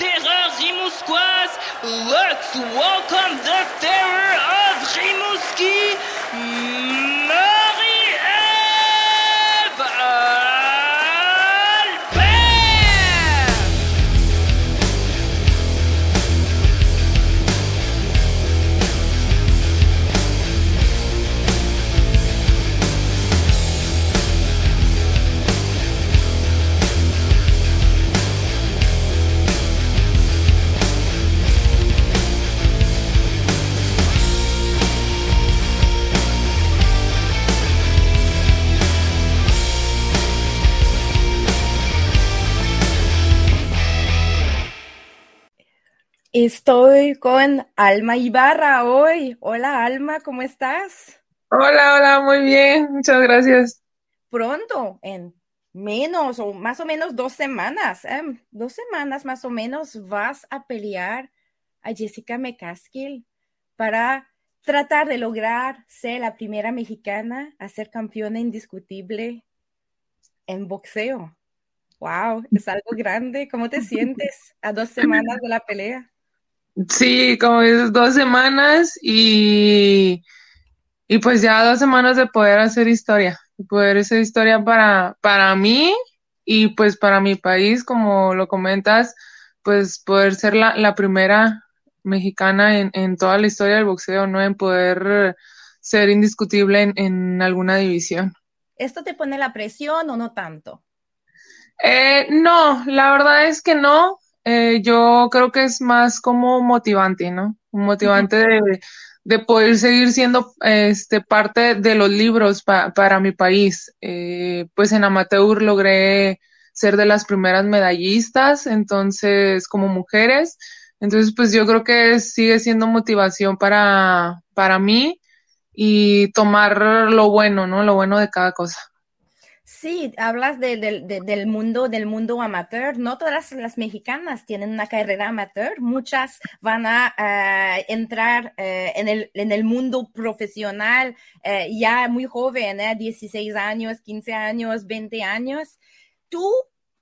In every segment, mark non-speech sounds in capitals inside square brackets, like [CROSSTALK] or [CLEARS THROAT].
terreur. Let's welcome the terror of Rimouski, Estoy con Alma Ibarra hoy. Hola Alma, ¿cómo estás? Hola, hola, muy bien, muchas gracias. Pronto, en menos o más o menos dos semanas, ¿eh? dos semanas más o menos, vas a pelear a Jessica McCaskill para tratar de lograr ser la primera mexicana a ser campeona indiscutible en boxeo. Wow, es algo grande. ¿Cómo te sientes a dos [LAUGHS] semanas de la pelea? Sí, como dices, dos semanas y, y pues ya dos semanas de poder hacer historia, de poder hacer historia para, para mí y pues para mi país, como lo comentas, pues poder ser la, la primera mexicana en, en toda la historia del boxeo, ¿no? En poder ser indiscutible en, en alguna división. ¿Esto te pone la presión o no tanto? Eh, no, la verdad es que no. Eh, yo creo que es más como motivante, ¿no? Un motivante de, de poder seguir siendo este, parte de los libros pa- para mi país. Eh, pues en amateur logré ser de las primeras medallistas, entonces como mujeres. Entonces, pues yo creo que sigue siendo motivación para, para mí y tomar lo bueno, ¿no? Lo bueno de cada cosa. Sí, hablas de- del- de- del mundo, del mundo amateur. No todas las mexicanas tienen una carrera amateur. Muchas van a entrar eh, en, el, en el mundo profesional eh, ya muy joven, eh, 16 años, 15 años, 20 años. Tú,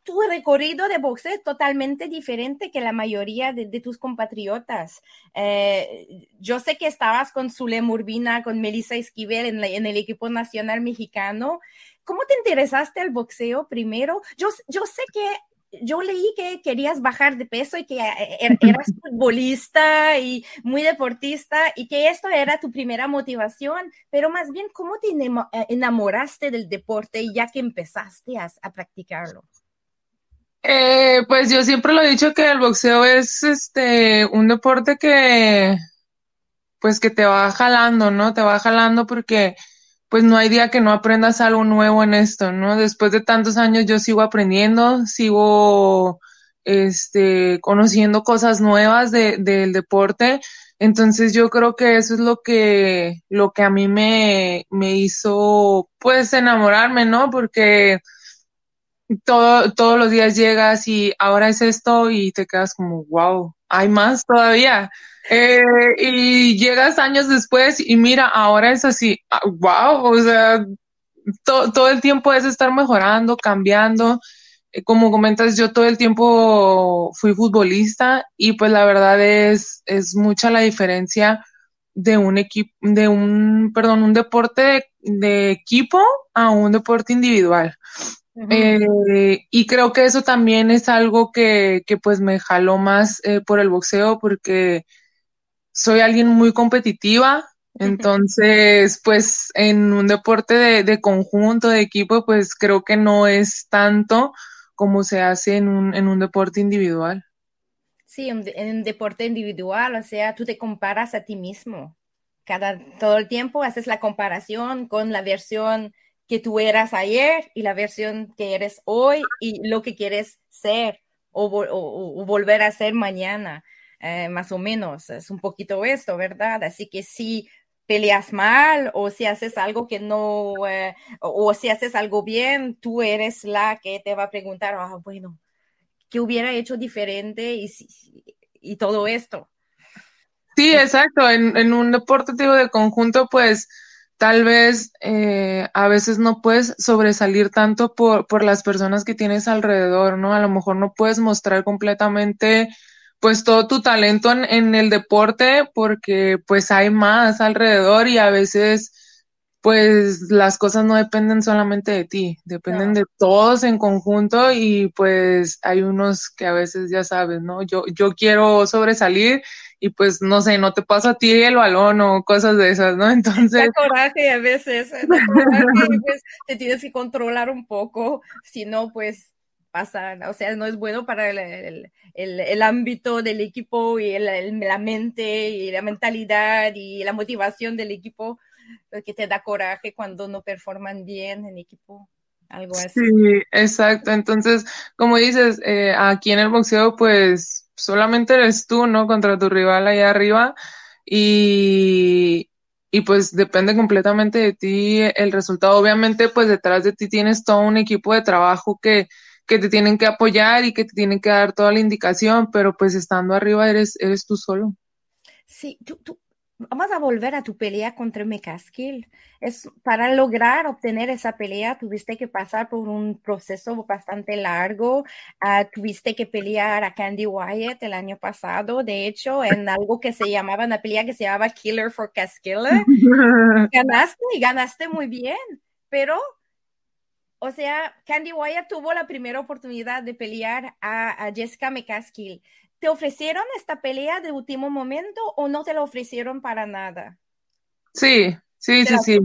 tu recorrido de boxeo es totalmente diferente que la mayoría de, de tus compatriotas. Eh, yo sé que estabas con Zulem Urbina, con Melissa Esquivel en, la- en el equipo nacional mexicano. ¿Cómo te interesaste al boxeo primero? Yo, yo sé que yo leí que querías bajar de peso y que eh, er- [LAUGHS] eras futbolista y muy deportista y que esto era tu primera motivación, pero más bien, ¿cómo te eh, enamoraste del deporte ya que empezaste a, a practicarlo? Eh, pues yo siempre lo he dicho que el boxeo es este un deporte que pues que te va jalando, ¿no? Te va jalando porque pues no hay día que no aprendas algo nuevo en esto, ¿no? Después de tantos años yo sigo aprendiendo, sigo este conociendo cosas nuevas de, del deporte. Entonces yo creo que eso es lo que lo que a mí me me hizo pues enamorarme, ¿no? Porque todo, todos los días llegas y ahora es esto y te quedas como, wow, hay más todavía. Eh, y llegas años después y mira, ahora es así, ah, wow, o sea, to- todo el tiempo es estar mejorando, cambiando. Eh, como comentas, yo todo el tiempo fui futbolista y pues la verdad es, es mucha la diferencia de un equipo, de un, perdón, un deporte de, de equipo a un deporte individual. Eh, y creo que eso también es algo que, que pues me jaló más eh, por el boxeo porque soy alguien muy competitiva, entonces pues en un deporte de, de conjunto, de equipo, pues creo que no es tanto como se hace en un, en un deporte individual. Sí, en, un deporte individual, o sea, tú te comparas a ti mismo. Cada, todo el tiempo haces la comparación con la versión que tú eras ayer y la versión que eres hoy y lo que quieres ser o, vo- o- o volver a ser mañana, eh, más o menos. Es un poquito esto, ¿verdad? Así que sí, peleas mal o si haces algo que no, eh, o, si haces algo bien, tú eres la que te va a preguntar, ah, bueno, ¿qué hubiera hecho diferente y, y todo esto? Sí, exacto. En, en un deporte de conjunto, pues tal vez eh, a veces no puedes sobresalir tanto por, por las personas que tienes alrededor, ¿no? A lo mejor no puedes mostrar completamente pues todo tu talento en, en, el deporte porque pues hay más alrededor y a veces pues las cosas no dependen solamente de ti, dependen de todos en conjunto y pues hay unos que a veces ya sabes, ¿no? Yo, yo quiero sobresalir y pues no sé, no te pasa a ti el balón o cosas de esas, ¿no? [LAUGHS] Entonces... Da coraje a veces, pues, te tienes que controlar un poco, si no pues pasa, o sea, no es bueno para el, el, el ámbito del equipo y la mente y la mentalidad y la motivación del equipo, que te da coraje cuando no performan bien en equipo. Algo así. Sí, exacto. Entonces, como dices, eh, aquí en el boxeo, pues solamente eres tú, ¿no? Contra tu rival allá arriba. Y, y pues depende completamente de ti el resultado. Obviamente, pues detrás de ti tienes todo un equipo de trabajo que, que te tienen que apoyar y que te tienen que dar toda la indicación, pero pues estando arriba eres, eres tú solo. Sí, tú, tú, vamos a volver a tu pelea contra Mecasquil. Es para lograr obtener esa pelea tuviste que pasar por un proceso bastante largo. Uh, tuviste que pelear a Candy Wyatt el año pasado, de hecho, en algo que se llamaba una pelea que se llamaba Killer for Casquilla. [LAUGHS] ganaste y ganaste muy bien, pero o sea, Candy Wyatt tuvo la primera oportunidad de pelear a, Jessica McCaskill. ¿Te ofrecieron esta pelea de último momento o no te la ofrecieron para nada? Sí, sí, sí, sí.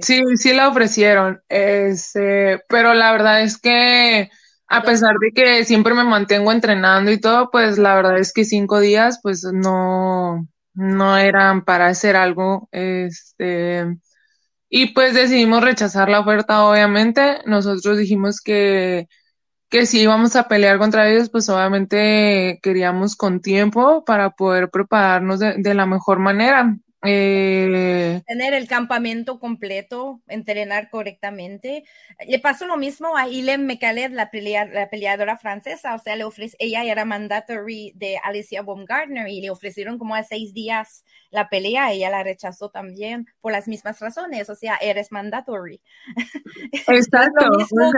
sí. Sí, la ofrecieron. Este, pero la verdad es que a pesar de que siempre me mantengo entrenando y todo, pues la verdad es que cinco días, pues no, no eran para hacer algo. Este, y pues decidimos rechazar la oferta, obviamente. Nosotros dijimos que, que si íbamos a pelear contra ellos, pues obviamente queríamos con tiempo para poder prepararnos de, de la mejor manera. Eh, Tener el campamento completo, entrenar correctamente. Le pasó lo mismo a Ilem Mekalet, la, la peleadora francesa, o sea, le ofrece, ella era mandatory de Alicia Baumgartner y le ofrecieron como a seis días la pelea, ella la rechazó también por las mismas razones, o sea, eres mandatory. [LAUGHS] Exacto. lo mismo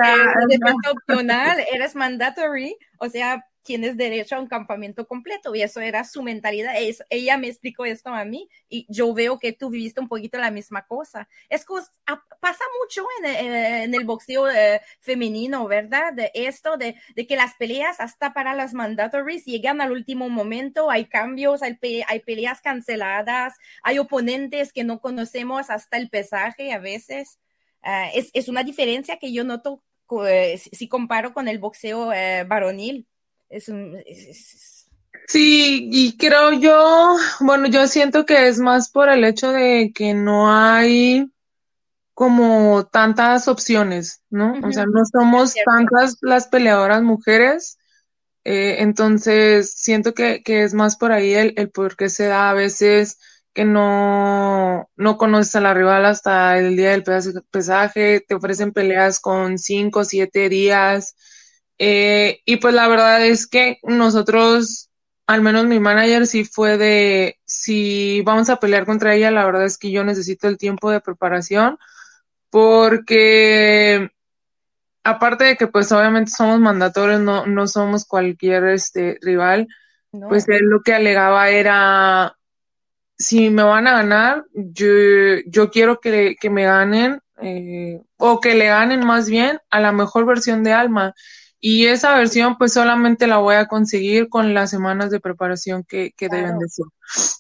que opcional, eres mandatory, o sea, tienes derecho a un campamento completo y eso era su mentalidad. Es, ella me explicó esto a mí y yo veo que tú viviste un poquito la misma cosa. Es pasa mucho en, el boxeo eh, femenino, ¿verdad? De esto, de, de, que las peleas hasta para las mandatories llegan al último momento, hay cambios, hay, hay peleas canceladas, hay oponentes que no conocemos hasta el pesaje a veces. Ah, es, es, una diferencia que yo noto eh, si comparo con el boxeo eh, varonil. Es un... Sí, y creo yo, bueno, yo siento que es más por el hecho de que no hay como tantas opciones, ¿no? O sea, no somos tantas las peleadoras mujeres, eh, entonces siento que, que, es más por ahí el, el por qué se da a veces que no, no conoces a la rival hasta el día del pesaje, te ofrecen peleas con cinco, siete días, eh, y pues la verdad es que nosotros, al menos mi manager sí fue de, si vamos a pelear contra ella, la verdad es que yo necesito el tiempo de preparación porque aparte de que pues obviamente somos mandatorios, no, no somos cualquier este rival, pues él lo que alegaba era si me van a ganar, yo, yo quiero que, que me ganen eh, o que le ganen más bien a la mejor versión de Alma. Y esa versión pues solamente la voy a conseguir con las semanas de preparación que, que deben de ser.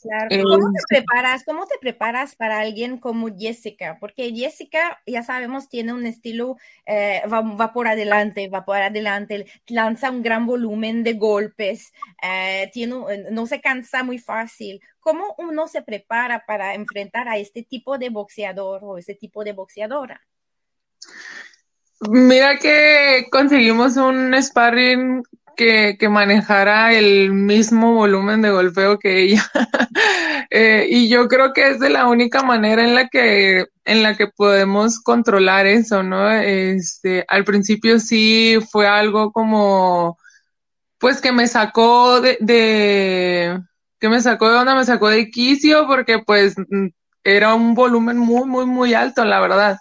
Claro. Eh, ¿Cómo te preparas? ¿Cómo te preparas para alguien como Jessica? Porque Jessica, ya sabemos, tiene un estilo, eh, va, va, por adelante, va por adelante, lanza un gran volumen de golpes, eh, tiene, no se cansa muy fácil. ¿Cómo uno se prepara para enfrentar a este tipo de boxeador o este tipo de boxeadora? Mira que conseguimos un sparring que, que manejara el mismo volumen de golpeo que ella. [LAUGHS] Eh, y yo creo que es de la única manera en la que en la que podemos controlar eso, ¿no? Este, al principio sí fue algo como, pues que me sacó de, de que me sacó de onda, me sacó de quicio, porque pues era un volumen muy, muy, muy alto, la verdad.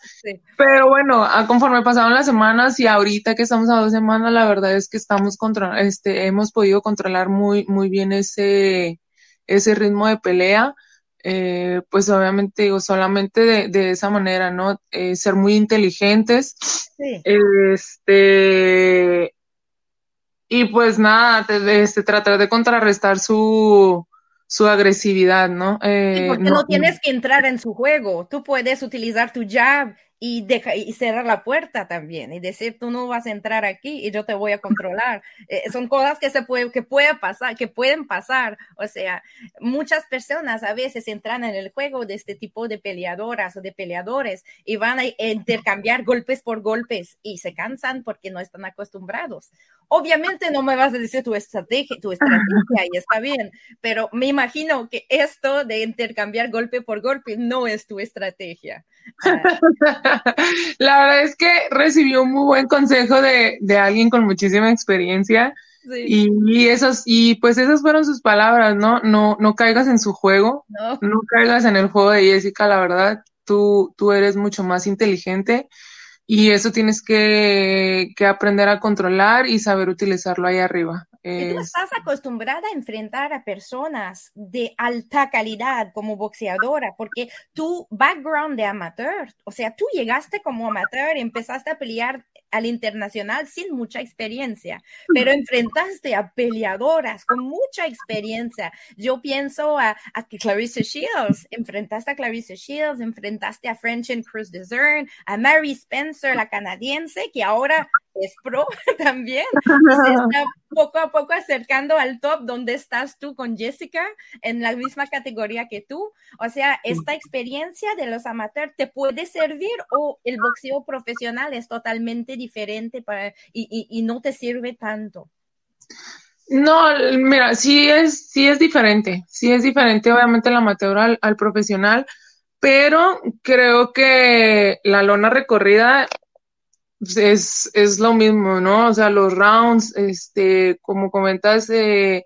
Pero bueno, conforme pasaron las semanas y ahorita que estamos a dos semanas, la verdad es que estamos contra, este, hemos podido controlar muy, muy bien ese, ese ritmo de pelea. Eh, pues obviamente digo, solamente de, de esa manera, ¿no? Eh, ser muy inteligentes. Sí. Este, y pues nada, este, tratar de contrarrestar su, su agresividad, ¿no? Eh, porque no, tienes que entrar en su juego. Tú puedes utilizar tu jab y, deja, y cerrar la puerta también y decir tú no vas a entrar aquí y yo te voy a controlar. Eh, son cosas que se puede, que puede pasar, que pueden pasar. O sea, muchas personas a veces entran en el juego de este tipo de peleadoras o de peleadores y van a intercambiar golpes por golpes y se cansan porque no están acostumbrados. Obviamente no me vas a decir tu estrategia, tu estrategia y está bien, pero me imagino que esto de intercambiar golpe por golpe no es tu estrategia. [LAUGHS] [LAUGHS] La verdad es que recibió un muy buen consejo de, de alguien con muchísima experiencia. Y, y, esos, y pues esas fueron sus palabras, ¿no? No, no caigas en su juego, no. no caigas en el juego de Jessica, la verdad, tú, tú eres mucho más inteligente y eso tienes que, que, aprender a controlar y saber utilizarlo ahí arriba. Y tú estás acostumbrada a enfrentar a personas de alta calidad como boxeadora, porque tu background de amateur, o sea, tú llegaste como amateur y empezaste a pelear al internacional sin mucha experiencia, pero enfrentaste a peleadoras con mucha experiencia. Yo pienso a, a Clarissa Shields, enfrentaste a Clarissa Shields, enfrentaste a French and Cruz Dezern, a Mary Spencer, la canadiense, que ahora es pro [LAUGHS] también. Se [LAUGHS] está poco a poco acercando al top donde estás tú con Jessica en la misma categoría que tú. O sea, esta experiencia de los amateurs te puede servir o el boxeo profesional es totalmente diferente para, y, y, no te sirve tanto. No, mira, sí es, sí es diferente, sí es diferente obviamente el amateur al, al profesional, pero creo que la lona recorrida es, es lo mismo, ¿no? O sea, los rounds, este, como comentas, eh,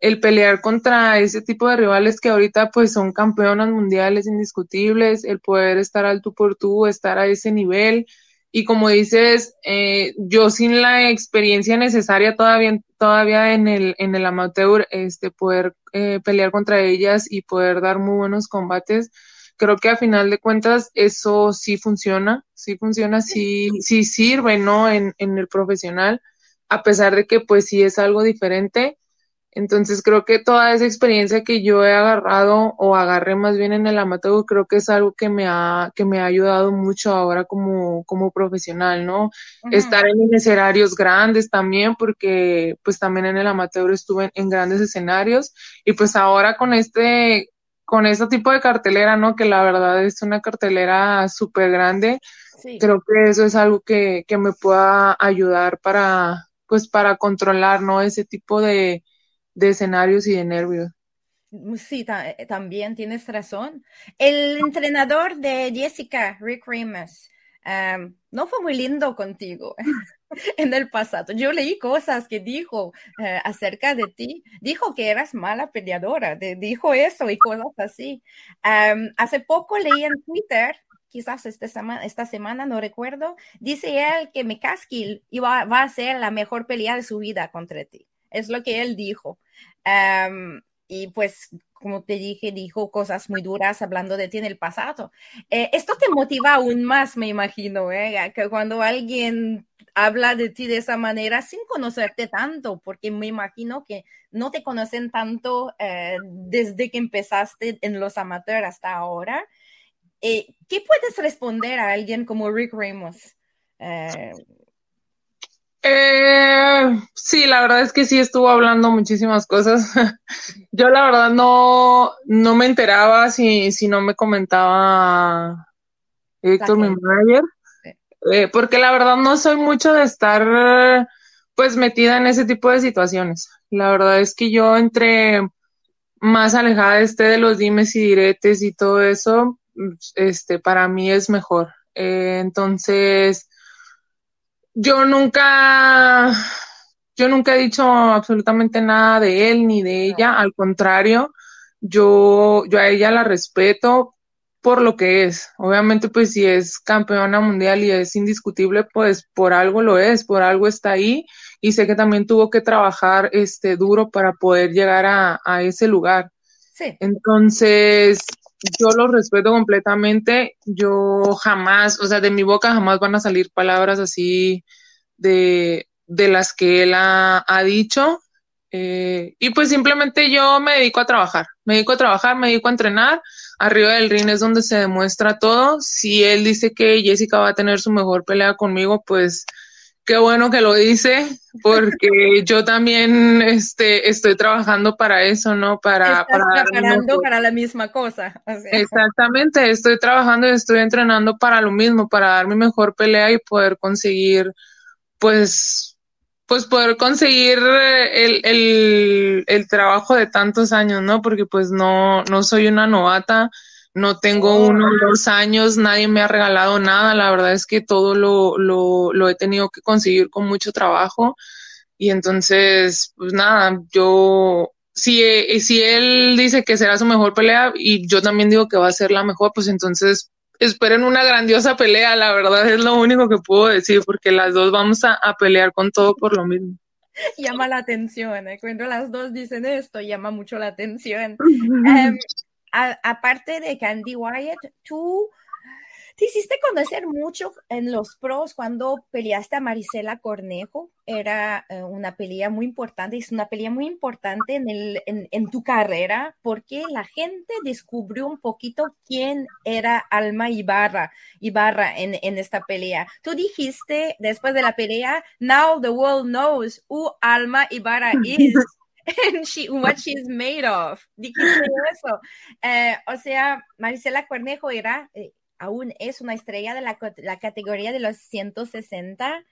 el pelear contra ese tipo de rivales que ahorita pues son campeonas mundiales indiscutibles, el poder estar al tú por tú, estar a ese nivel. Y como dices, eh, yo sin la experiencia necesaria todavía, todavía en el, en el amateur, este, poder eh, pelear contra ellas y poder dar muy buenos combates, creo que a final de cuentas eso sí funciona, sí funciona, sí, sí sirve, ¿no? En, en el profesional, a pesar de que pues sí es algo diferente. Entonces creo que toda esa experiencia que yo he agarrado o agarré más bien en el amateur, creo que es algo que me ha, que me ha ayudado mucho ahora como, como profesional, ¿no? Estar en escenarios grandes también, porque pues también en el amateur estuve en, en grandes escenarios y pues ahora con este, con ese tipo de cartelera, ¿no? Que la verdad es una cartelera súper grande. Creo que eso es algo que, que, me pueda ayudar para, pues, para controlar, ¿no? Ese tipo de, de escenarios y de nervios. Sí, eh, también tienes razón. El entrenador de Jessica, Rick Remus, um, no fue muy lindo contigo. [LAUGHS] [LAUGHS] en el pasado. Yo leí cosas que dijo eh, acerca de ti. Dijo que eras mala peleadora, dijo eso y cosas así. hace poco leí en Twitter, quizás esta semana, esta semana, no recuerdo, dice él que McCaskill iba, va a ser la mejor pelea de su vida contra ti. Es lo que él dijo. y pues como te dije, dijo cosas muy duras hablando de ti en el pasado. Eh, esto te motiva aún más, me imagino, ¿eh? que cuando alguien habla de ti de esa manera sin conocerte tanto, porque me imagino que no te conocen tanto eh, desde que empezaste en los amateurs hasta ahora. Eh, ¿Qué puedes responder a alguien como Rick Ramos? Eh, sí, la verdad es que sí estuvo hablando muchísimas cosas. [LAUGHS] Yo la verdad no, no me enteraba si, si no me comentaba Héctor, mi manager. Eh, porque la verdad no soy mucho de estar pues metida en ese tipo de situaciones. La verdad es que yo entre más alejada esté de los dimes y diretes y todo eso, este, para mí es mejor. Eh, entonces, yo nunca, yo nunca he dicho absolutamente nada de él ni de ella, al contrario, yo, yo a ella la respeto por lo que es. Obviamente, pues si es campeona mundial y es indiscutible, pues por algo lo es, por algo está ahí y sé que también tuvo que trabajar este duro para poder llegar a, a ese lugar. Sí. Entonces, yo lo respeto completamente. Yo jamás, o sea, de mi boca jamás van a salir palabras así de, de las que él ha, ha dicho. Eh, y pues simplemente yo me dedico a trabajar, me dedico a trabajar, me dedico a entrenar. Arriba del ring es donde se demuestra todo. Si él dice que Jessica va a tener su mejor pelea conmigo, pues qué bueno que lo dice, porque [LAUGHS] yo también este, estoy trabajando para eso, ¿no? Para, Estás para preparando para la misma cosa. o sea. Exactamente, estoy trabajando y estoy entrenando para lo mismo, para dar mi mejor pelea y poder conseguir, pues, pues poder conseguir el, el, el trabajo de tantos años, ¿no? Porque pues no, no soy una novata, no tengo Oh. uno o dos años, nadie me ha regalado nada, la verdad es que todo lo, lo, lo he tenido que conseguir con mucho trabajo y entonces, pues nada, yo, si, eh, si él dice que será su mejor pelea y yo también digo que va a ser la mejor, pues entonces esperen una grandiosa pelea, la verdad es lo único que puedo decir, porque las dos vamos a, a pelear con todo por lo mismo. llama la atención. ¿eh? Cuando las dos dicen esto, llama mucho la atención. [LAUGHS] Em, aparte de Candy Wyatt, tú te hiciste conocer mucho en los pros cuando peleaste a Marisela Cornejo. Era eh, una pelea muy importante, es una pelea muy importante en, el, en, en tu carrera porque la gente descubrió un poquito quién era Alma Ibarra, Ibarra en, en esta pelea. Tú dijiste después de la pelea, now the world knows who Alma Ibarra [LAUGHS] is. and she, what she's made of. Dijiste eso. Eh, o sea, Marisela Cornejo era, eh, aún es una estrella de la, categoría de los 160.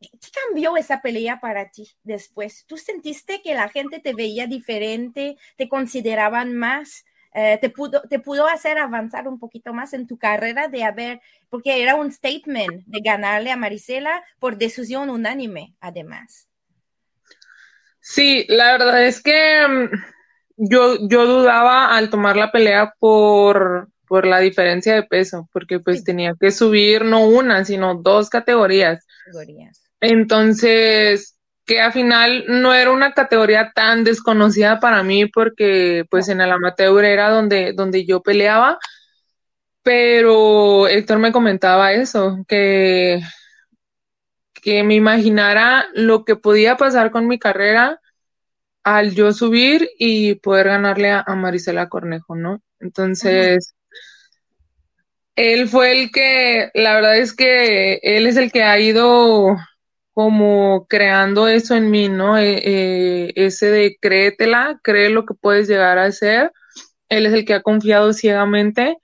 ¿Qué qué cambió esa pelea para ti después? ¿Tú sentiste que la gente te veía diferente, te consideraban más? eh, te, pudo, te pudo hacer avanzar un poquito más en tu carrera de haber, porque era un statement de ganarle a Marisela por decisión unánime, además. Sí, la verdad es que mm, yo, yo dudaba al tomar la pelea por, por la diferencia de peso, porque pues Sí. tenía que subir no una, sino dos categorías. Categorías. Entonces, que al final no era una categoría tan desconocida para mí porque pues en el amateur era donde, donde yo peleaba, pero Héctor me comentaba eso, que, que me imaginara lo que podía pasar con mi carrera al yo subir y poder ganarle a, a Marisela Cornejo, ¿no? Entonces, él fue el que, la verdad es que él es el que ha ido como creando eso en mí, ¿no? Eh, eh, ese de créetela, cree lo que puedes llegar a ser. Él es el que ha confiado ciegamente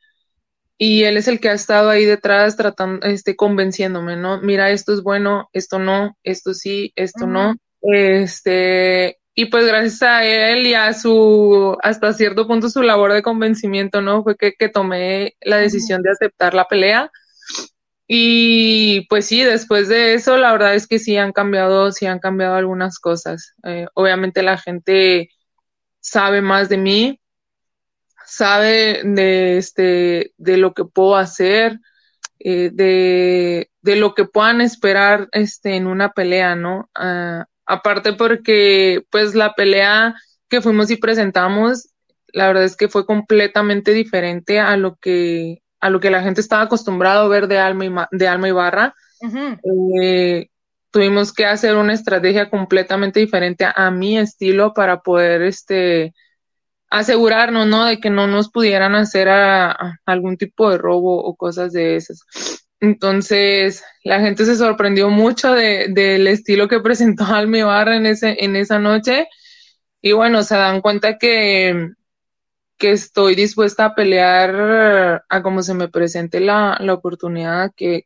y él es el que ha estado ahí detrás tratando, este, convenciéndome, ¿no? Mira, esto es bueno, esto no, esto sí, esto no. Este, y pues gracias a él y a su, hasta cierto punto su labor de convencimiento, ¿no? Fue que, que tomé la decisión de aceptar la pelea. Y pues sí, después de eso, la verdad es que sí han cambiado, sí han cambiado algunas cosas. Eh, obviamente la gente sabe más de mí, sabe de este, de lo que puedo hacer, eh, de, de lo que puedan esperar este en una pelea, ¿no? Ah, aparte porque pues la pelea que fuimos y presentamos, la verdad es que fue completamente diferente a lo que a lo que la gente estaba acostumbrado a ver de Alma, y Ma- de Alma Ibarra. Ujú. Eh, tuvimos que hacer una estrategia completamente diferente a, a mi estilo para poder este asegurarnos, ¿no? De que no nos pudieran hacer a- a algún tipo de robo o cosas de esas. Entonces, la gente se sorprendió mucho de, del estilo que [LAUGHS] presentó Alma Ibarra en ese, en esa noche. Y bueno, se dan cuenta que, que estoy dispuesta a pelear a como se me presente la, la oportunidad, que,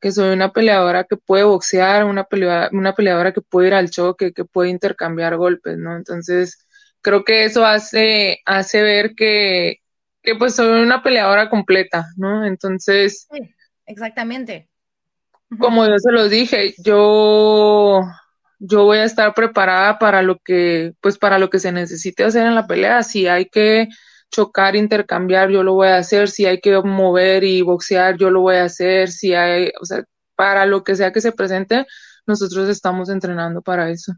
que soy una peleadora que puede boxear, una peleadora, una peleadora que puede ir al choque, que puede intercambiar golpes, ¿no? Entonces, creo que eso hace, hace ver que, que pues soy una peleadora completa, ¿no? Entonces... exactamente. Como yo se los dije, yo, yo voy a estar preparada para lo que, pues para lo que se necesite hacer en la pelea. Si hay que chocar, intercambiar, yo lo voy a hacer. Si hay que mover y boxear, yo lo voy a hacer. Si hay, o sea, para lo que sea que se presente, nosotros estamos entrenando para eso.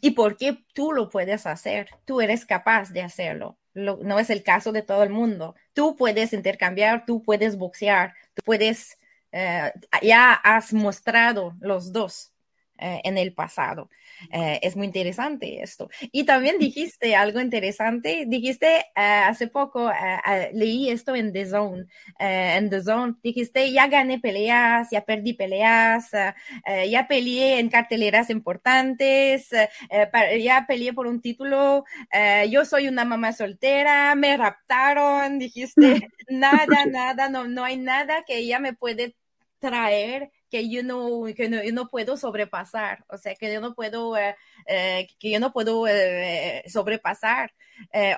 ¿Y por qué tú lo puedes hacer? Tú eres capaz de hacerlo. No es el caso de todo el mundo. Tú puedes intercambiar, tú puedes boxear, tú puedes, eh, ya has mostrado los dos eh, en el pasado. Eh, es muy interesante esto. Y también dijiste algo interesante, dijiste eh, hace poco, eh, leí esto en The Zone, en The Zone, dijiste, ya gané peleas, ya perdí peleas, ya peleé en carteleras importantes, ya peleé por un título, yo soy una mamá soltera, me raptaron, dijiste, [LAUGHS] nada, nada, no, no hay nada que ella me puede traer que yo no, que no, yo no puedo sobrepasar, o sea, que yo no puedo, eh, eh, que yo no puedo eh, sobrepasar.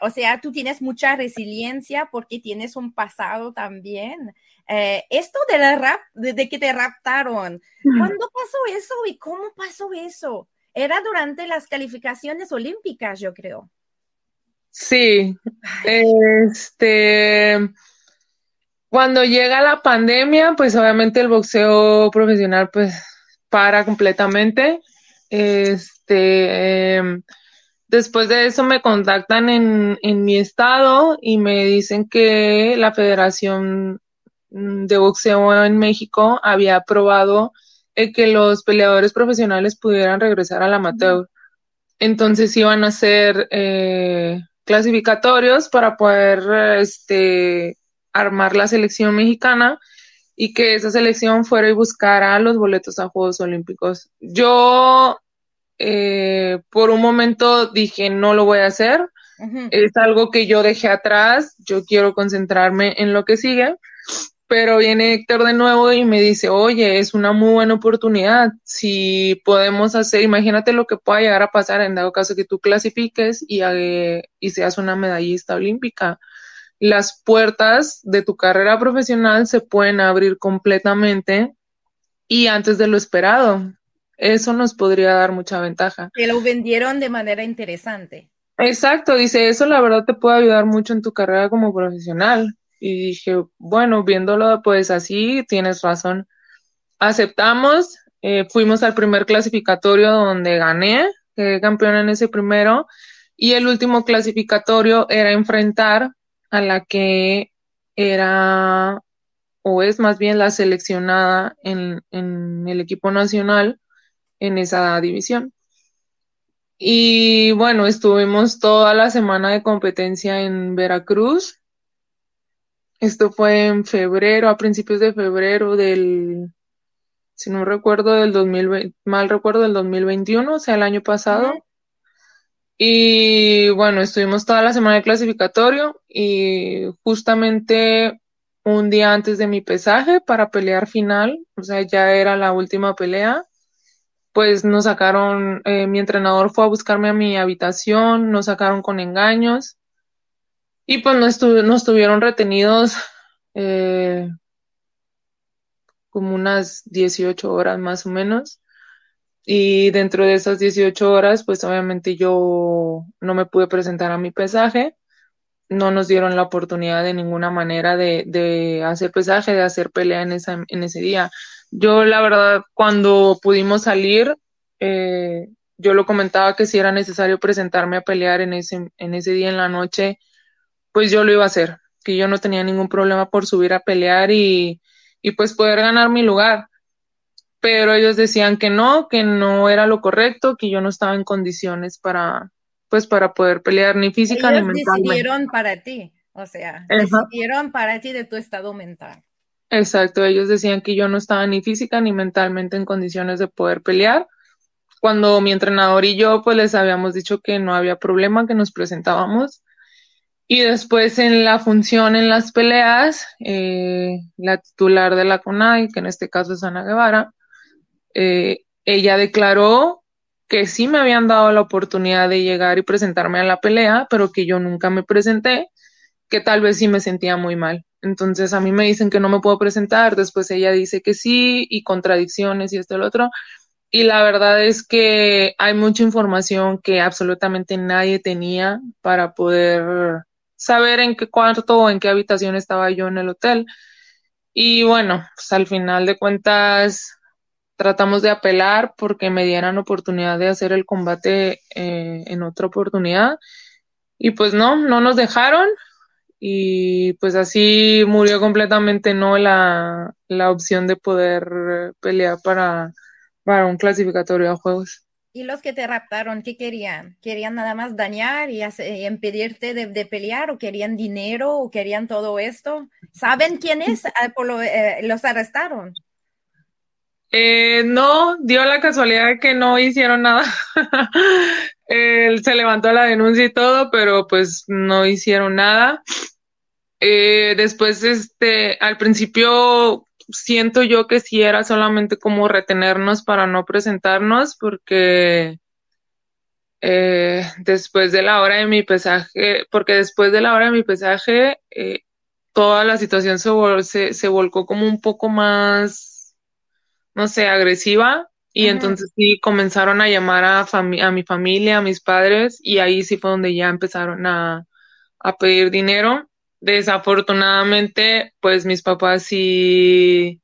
o sea, tú tienes mucha resiliencia porque tienes un pasado también. esto de la rap, de, que te raptaron, ¿cuándo pasó eso y cómo pasó eso? Era durante las calificaciones olímpicas, yo creo. Sí, este, cuando llega la pandemia, pues obviamente el boxeo profesional pues para completamente. Este, em, después de eso me contactan en, en mi estado y me dicen que la Federación de Boxeo en México había aprobado que los peleadores profesionales pudieran regresar al amateur. Entonces iban a ser eh, clasificatorios para poder este, armar la selección mexicana y que esa selección fuera y buscara los boletos a Juegos Olímpicos. Yo eh, por un momento dije no lo voy a hacer, es algo que yo dejé atrás, yo quiero concentrarme en lo que sigue, pero viene Héctor de nuevo y me dice, oye, es una muy buena oportunidad, si podemos hacer, imagínate lo que pueda llegar a pasar. En dado caso que tú clasifiques y, eh, y seas una medallista olímpica las puertas de tu carrera profesional se pueden abrir completamente y antes de lo esperado. Eso nos podría dar mucha ventaja. Que lo vendieron de manera interesante. Exacto, dice, eso la verdad te puede ayudar mucho en tu carrera como profesional. Y dije, bueno, viéndolo pues así, tienes razón. Aceptamos, eh, fuimos al primer clasificatorio donde gané, quedé campeón en ese primero, y el último clasificatorio era enfrentar a la que era o es más bien la seleccionada en, en el equipo nacional en esa división. Y bueno, estuvimos toda la semana de competencia en Veracruz. Esto fue en febrero, a principios de febrero del, si no recuerdo, del 2020, mal recuerdo, del 2021, o sea, el año pasado. Y bueno, estuvimos toda la semana de clasificatorio y justamente un día antes de mi pesaje para pelear final, o sea, ya era la última pelea, pues nos sacaron, eh, mi entrenador fue a buscarme a mi habitación, nos sacaron con engaños y pues nos, nos tuvieron retenidos eh, como unas 18 horas más o menos. Y dentro de esas 18 horas, pues obviamente yo no me pude presentar a mi pesaje. No nos dieron la oportunidad de ninguna manera de, de hacer pesaje, de hacer pelea en, esa, en ese día. Yo, la verdad, cuando pudimos salir, eh, yo lo comentaba que si era necesario presentarme a pelear en ese, en ese día en la noche, pues yo lo iba a hacer, que yo no tenía ningún problema por subir a pelear y, y pues poder ganar mi lugar pero ellos decían que no, que no era lo correcto, que yo no estaba en condiciones para, pues, para poder pelear ni física ni mentalmente. decidieron para ti, o sea, decidieron para ti de tu estado mental. Exacto, ellos decían que yo no estaba ni física ni mentalmente en condiciones de poder pelear. Cuando mi entrenador y yo, pues, les habíamos dicho que no había problema, que nos presentábamos. Y después en la función en las peleas, eh, la titular de la CONAI, que en este caso es Ana Guevara, eh, ella declaró que sí me habían dado la oportunidad de llegar y presentarme a la pelea, pero que yo nunca me presenté, que tal vez sí me sentía muy mal. Entonces a mí me dicen que no me puedo presentar, después ella dice que sí y contradicciones y esto y lo otro. Y la verdad es que hay mucha información que absolutamente nadie tenía para poder saber en qué cuarto o en qué habitación estaba yo en el hotel. Y bueno, pues al final de cuentas tratamos de apelar porque me dieran oportunidad de hacer el combate eh, en otra oportunidad. Y pues no, no nos dejaron y pues así murió completamente no la, la opción de poder pelear para, para un clasificatorio a juegos. ¿Y los que te raptaron, qué querían? ¿Querían nada más dañar y, impedirte de, pelear o querían dinero o querían todo esto? ¿Saben quiénes ah, eh, los arrestaron? Eh, no, dio la casualidad que no hicieron nada. [LAUGHS] Se levantó la denuncia y todo, pero pues no hicieron nada. Eh, después, este, al principio siento yo que sí era solamente como retenernos para no presentarnos, porque eh, después de la hora de mi pesaje, porque después de la hora de mi pesaje, eh, toda la situación se, volcó como un poco más, no sé, agresiva. Y entonces sí comenzaron a llamar a, a mi familia, a mis padres, y ahí sí fue donde ya empezaron a, a pedir dinero desafortunadamente, pues mis papás sí,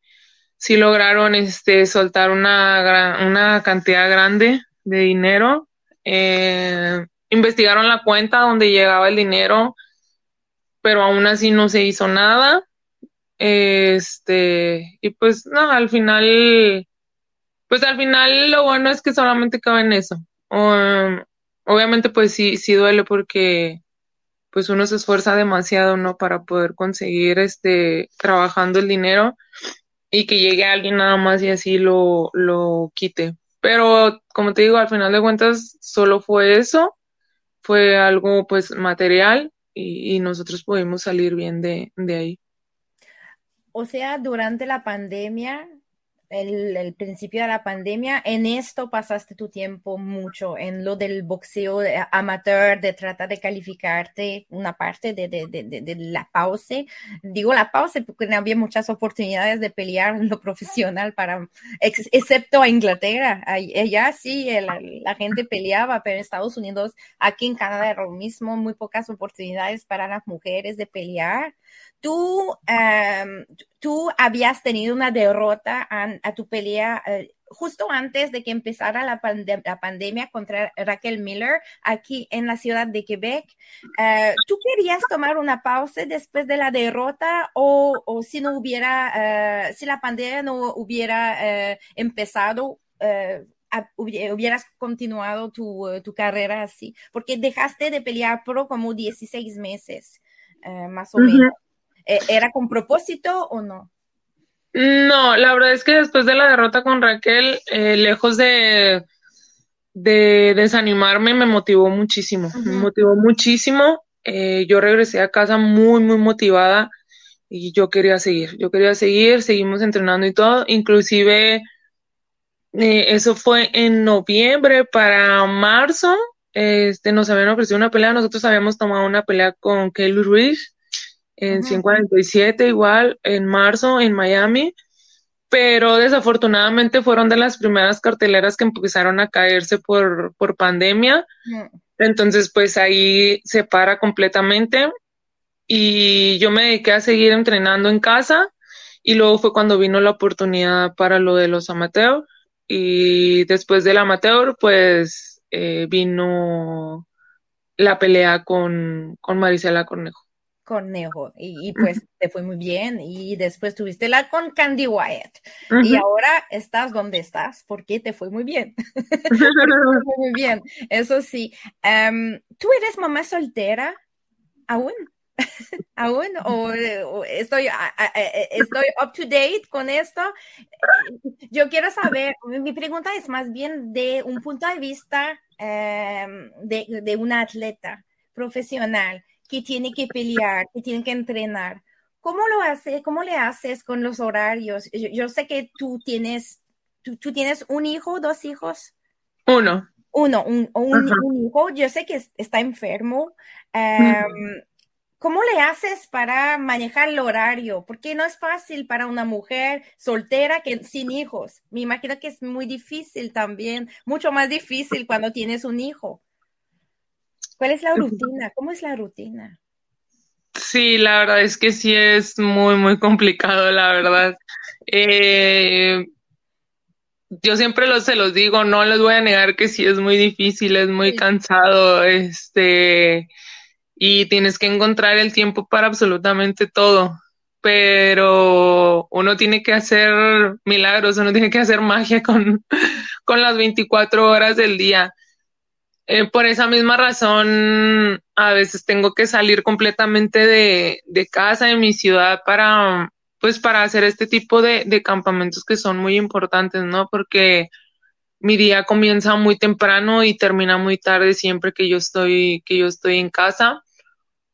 sí lograron este, soltar una, una cantidad grande de dinero. Eh, investigaron la cuenta donde llegaba el dinero, pero aún así no se hizo nada. Este, y pues no, al final, pues al final lo bueno es que solamente cabe en eso. obviamente pues sí, sí duele porque pues uno se esfuerza demasiado, ¿no? Para poder conseguir este, trabajando el dinero y que llegue alguien nada más y así lo, lo quite. Pero como te digo, al final de cuentas solo fue eso, fue algo pues material y, y nosotros pudimos salir bien de, de ahí. O sea, durante la pandemia, el, principio de la pandemia, en esto pasaste tu tiempo mucho, en lo del boxeo amateur, de tratar de calificarte una parte de, la pausa. Digo la pausa porque no había muchas oportunidades de pelear en lo profesional para, excepto a Inglaterra. Allá sí, la, la gente peleaba, pero en Estados Unidos, aquí en Canadá era lo mismo, muy pocas oportunidades para las mujeres de pelear tú, em, tú habías tenido una derrota a, tu pelea eh, justo antes de que empezara la, pandemia contra Raquel Miller aquí en la ciudad de Quebec. Eh, ¿Tú querías tomar una pausa después de la derrota o, o si no hubiera, eh, si la pandemia no hubiera empezado? hubieras continuado tu, tu, carrera así, porque dejaste de pelear pro como 16 meses, más o menos. Eh, ¿Era con propósito o no? No, la verdad es que después de la derrota con Raquel, eh, lejos de, de desanimarme, me motivó muchísimo, me motivó muchísimo. Eh, yo regresé a casa muy, muy motivada y yo quería seguir, yo quería seguir, seguimos entrenando y todo, inclusive eso fue en noviembre para marzo, este, nos habían ofrecido una pelea, nosotros habíamos tomado una pelea con Kelly Ruiz, en 147 igual, en marzo en Miami, pero desafortunadamente fueron de las primeras carteleras que empezaron a caerse por, por pandemia. Entonces, pues ahí se para completamente y yo me dediqué a seguir entrenando en casa y luego fue cuando vino la oportunidad para lo de los amateur y después del amateur, pues eh, vino la pelea con, con Marisela Cornejo. Cornejo y, pues te fue muy bien y después tuviste la con Candy Wyatt y ahora estás donde estás porque te fue muy bien. [LAUGHS] muy bien, eso sí. Em, ¿Tú eres mamá soltera aún? [LAUGHS] ¿Aún? ¿O, estoy, e, estoy up to date con esto? Yo quiero saber, mi pregunta es más bien de un punto de vista em, de, de una atleta profesional que tiene que pelear, que tiene que entrenar. ¿Cómo lo hace? ¿Cómo le haces con los horarios? Yo, sé que tú tienes, tú, tienes un hijo, dos hijos. Uno. Uno, un, un, hijo, yo sé que está enfermo. Em, ¿Cómo le haces para manejar el horario? Porque no es fácil para una mujer soltera que sin hijos. Me imagino que es muy difícil también, mucho más difícil cuando tienes un hijo. ¿Cuál es la rutina? ¿Cómo es la rutina? Sí, la verdad es que sí es muy, muy complicado, la verdad. Eh, yo siempre lo, se los digo, no les voy a negar que sí es muy difícil, es muy cansado, este, y tienes que encontrar el tiempo para absolutamente todo. Pero uno tiene que hacer milagros, uno tiene que hacer magia [LAUGHS] con, con las 24 horas del día. Eh, por esa misma razón, a veces tengo que salir completamente de, de casa, de mi ciudad, para, pues para hacer este tipo de, de campamentos que son muy importantes, ¿no? Porque mi día comienza muy temprano y termina muy tarde siempre que yo estoy, que yo estoy en casa.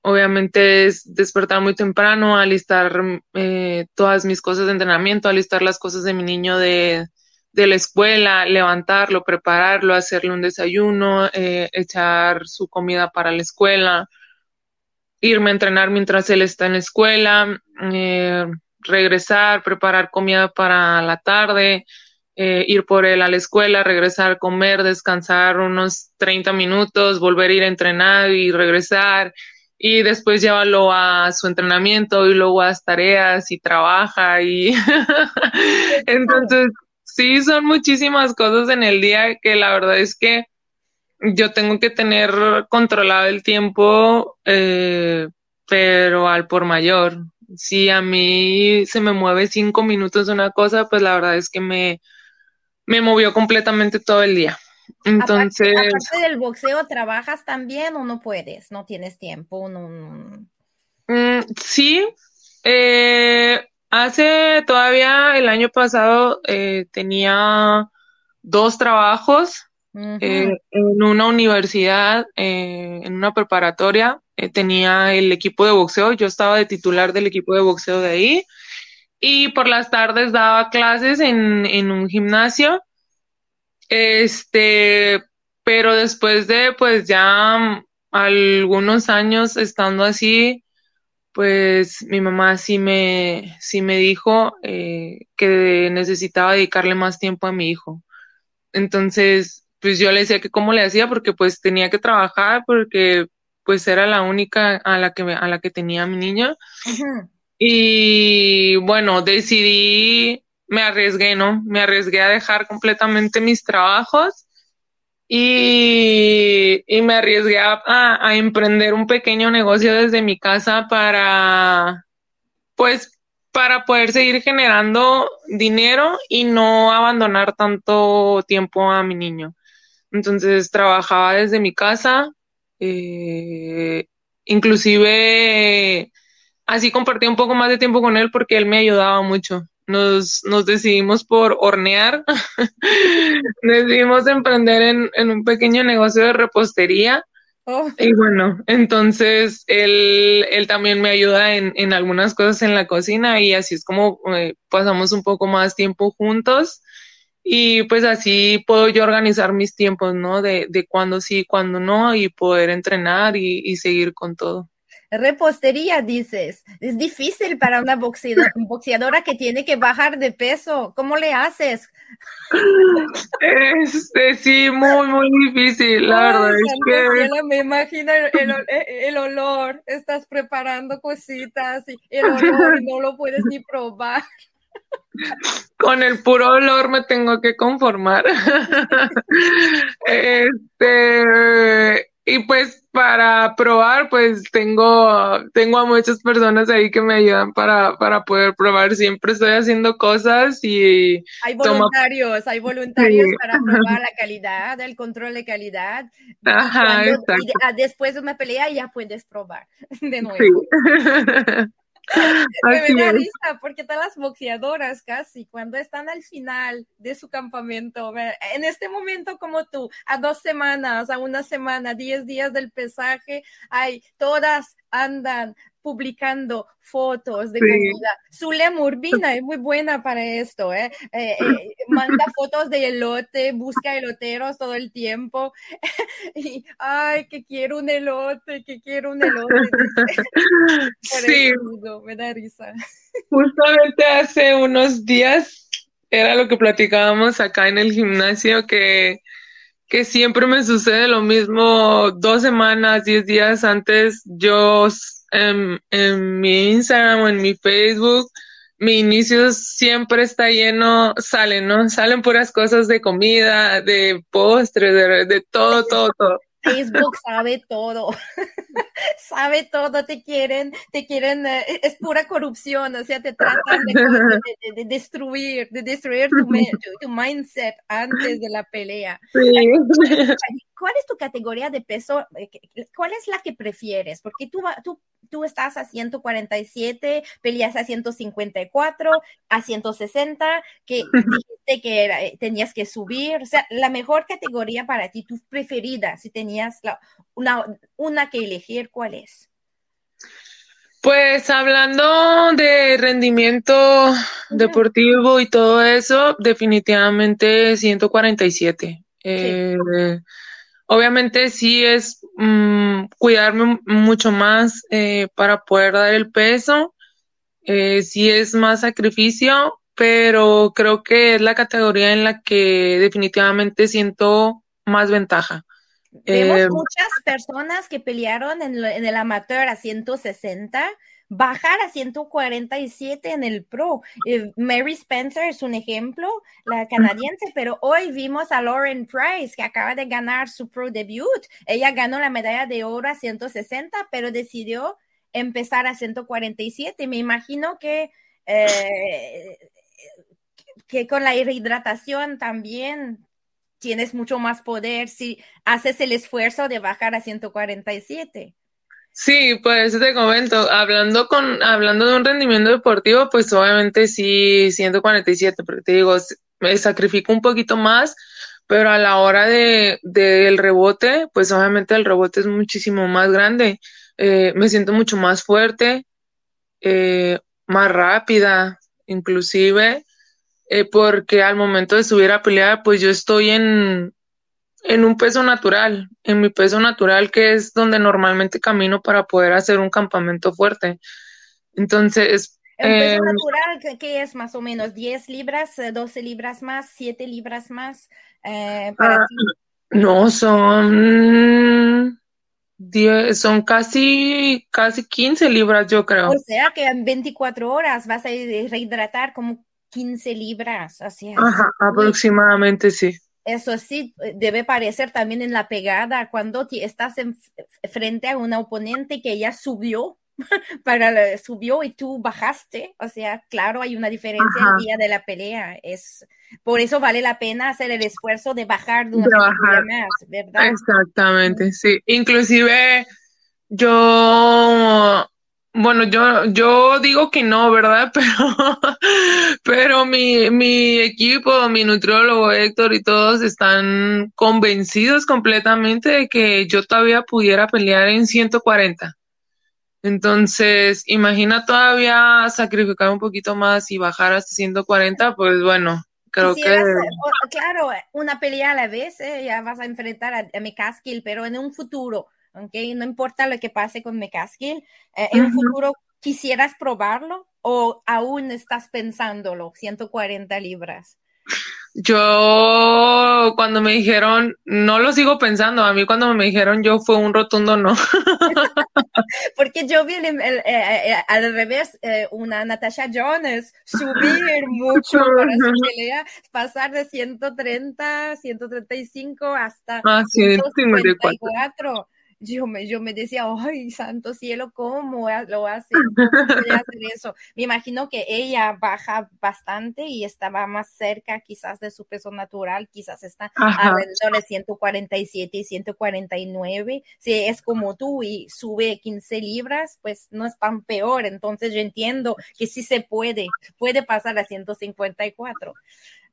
Obviamente es despertar muy temprano, alistar eh, todas mis cosas de entrenamiento, alistar las cosas de mi niño de, de la escuela, levantarlo, prepararlo, hacerle un desayuno, eh, echar su comida para la escuela, irme a entrenar mientras él está en la escuela, eh, regresar, preparar comida para la tarde, eh, ir por él a la escuela, regresar, comer, descansar unos 30 minutos, volver a ir a entrenar y regresar y después llévalo a su entrenamiento y luego a las tareas y trabaja y [LAUGHS] entonces sí son muchísimas cosas en el día que la verdad es que yo tengo que tener controlado el tiempo eh, pero al por mayor si a mí se me mueve cinco minutos una cosa, pues la verdad es que me, me movió completamente todo el día. Entonces. Aparte, del boxeo, ¿trabajas también o no puedes? ¿No tienes tiempo? No, mm, sí. Eh, hace todavía el año pasado eh, tenía dos trabajos eh, en una universidad, en una preparatoria tenía el equipo de boxeo, yo estaba de titular del equipo de boxeo de ahí y por las tardes daba clases en, en un gimnasio. Este, pero después de pues ya algunos años estando así, pues mi mamá sí me, sí me dijo eh, que necesitaba dedicarle más tiempo a mi hijo. Entonces, pues yo le decía que cómo le hacía porque pues tenía que trabajar porque pues era la única a la que, a la que tenía mi niña. Y bueno, decidí, me arriesgué, ¿no? Me arriesgué a dejar completamente mis trabajos y, y me arriesgué a, a, emprender un pequeño negocio desde mi casa para, pues, para poder seguir generando dinero y no abandonar tanto tiempo a mi niño. Entonces trabajaba desde mi casa, eh, inclusive así compartí un poco más de tiempo con él porque él me ayudaba mucho. Nos, nos decidimos por hornear, [LAUGHS] decidimos emprender en, en, un pequeño negocio de repostería. Oh. Y bueno, entonces él, él también me ayuda en, en, algunas cosas en la cocina y así es como eh, pasamos un poco más tiempo juntos y pues así puedo yo organizar mis tiempos, ¿no? De, de cuándo sí, cuándo no, y poder entrenar y, y, seguir con todo. Repostería, dices. Es difícil para una boxeadora, [LAUGHS] boxeadora que tiene que bajar de peso. ¿Cómo le haces? Este, sí, muy, muy difícil, la verdad. Es que... Me imagino el, el, olor. Estás preparando cositas y el olor no lo puedes ni probar. [LAUGHS] Con el puro olor me tengo que conformar. [LAUGHS] este, y pues para probar, pues tengo, tengo a muchas personas ahí que me ayudan para, para poder probar. Siempre estoy haciendo cosas y... Hay voluntarios, hay voluntarios para probar la [LAUGHS] calidad, el control de calidad. Ajá, después de una pelea ya puedes probar [LAUGHS] de nuevo. Sí. [LAUGHS] me da risa porque todas las boxeadoras casi cuando están al final de su campamento, en este momento como tú, a dos semanas, a una semana, diez días del pesaje, hay todas andan publicando fotos de comida. Zule Murbina es muy buena para esto, ¿eh? Eh, ¿eh? manda [LAUGHS] fotos de elote, busca eloteros todo el tiempo. [LAUGHS] y, ay, que quiero un elote, que quiero un elote. [LAUGHS] sí. me da risa. Justamente hace unos días era lo que platicábamos acá en el gimnasio que que siempre me sucede lo mismo dos semanas, diez días antes, yo en, en mi Instagram o en mi Facebook, mi inicio siempre está lleno, salen, ¿no? Salen puras cosas de comida, de postre, de, de todo, todo, todo. Facebook [LAUGHS] sabe todo, [LAUGHS] sabe todo, te quieren, te quieren, eh, es pura corrupción, o sea, te tratan de, destruir, de destruir [LAUGHS] tu, mindset antes de la pelea. ¿Cuál es tu categoría de peso? Eh, ¿Cuál es la que prefieres? Porque tú, tú, tú estás a 147, peleas a 154, a 160, que [LAUGHS] dijiste que eh, tenías que subir. O sea, la mejor categoría para ti, tu preferida, si tenías una, una que elegir, ¿cuál es? Pues hablando de rendimiento deportivo y todo eso, definitivamente 147. Eh, Obviamente sí es mm, cuidarme mucho más eh, para poder dar el peso, eh, sí es más sacrificio, pero creo que es la categoría en la que definitivamente siento más ventaja. Vemos eh, muchas personas que pelearon en, en el amateur a 160 bajar a 147 en el pro. Eh, Mary Spencer es un ejemplo, la canadiense, pero hoy vimos a Lauren Price que acaba de ganar su pro debut. Ella ganó la medalla de oro a 160, pero decidió empezar a 147. Me imagino que, eh, que con la rehidratación también tienes mucho más poder si haces el esfuerzo de bajar a 147. Sí, pues te comento, hablando con, hablando de un rendimiento deportivo, pues obviamente sí, 147, porque te digo, me sacrifico un poquito más, pero a la hora de, del rebote, pues obviamente el rebote es muchísimo más grande, eh, me siento mucho más fuerte, eh, más rápida, inclusive, eh, porque al momento de subir a pelear, pues yo estoy en, en un peso natural, en mi peso natural, que es donde normalmente camino para poder hacer un campamento fuerte. Entonces... ¿El peso em, natural qué es más o menos? ¿10 libras, 12 libras más, 7 libras más? Eh, para ah, No, son... son casi, casi 15 libras, yo creo. O sea que en 24 horas vas a rehidratar como 15 libras, así es. Ajá, aproximadamente sí. Eso sí, eh, debe parecer también en la pegada cuando estás en, frente a una oponente que ya subió, [LAUGHS] para subió y tú bajaste. O sea, claro, hay una diferencia el día de la pelea. Es por eso vale la pena hacer el esfuerzo de bajar de una más, ¿verdad? Exactamente, sí. Inclusive yo bueno, yo, yo digo que no, ¿verdad? [LAUGHS] Pero, pero mi, mi equipo, mi nutriólogo Héctor y todos están convencidos completamente de que yo todavía pudiera pelear en 140. Entonces, imagina todavía sacrificar un poquito más y bajar hasta 140, pues bueno, creo que... Claro, una pelea a la vez, ¿eh? ya vas a enfrentar a, a pero en un futuro ¿ok? No importa lo que pase con McCaskill, eh, en un futuro quisieras probarlo o aún estás pensándolo, 140 libras. Yo cuando me dijeron, no lo sigo pensando, a mí cuando me dijeron yo fue un rotundo no. [LAUGHS] Porque yo vi eh, eh, al revés una Natasha Jones subir mucho para su pelea, pasar de 130, 135 hasta ah, 154 yo me, yo me decía, ay, santo cielo, ¿cómo lo hace? hacer [LAUGHS] eso? Me imagino que ella baja bastante y estaba más cerca quizás de su peso natural, quizás está alrededor de 147 y 149. Si es como tú y sube 15 libras, pues no es tan peor. Entonces yo entiendo que sí se puede, puede pasar a 154.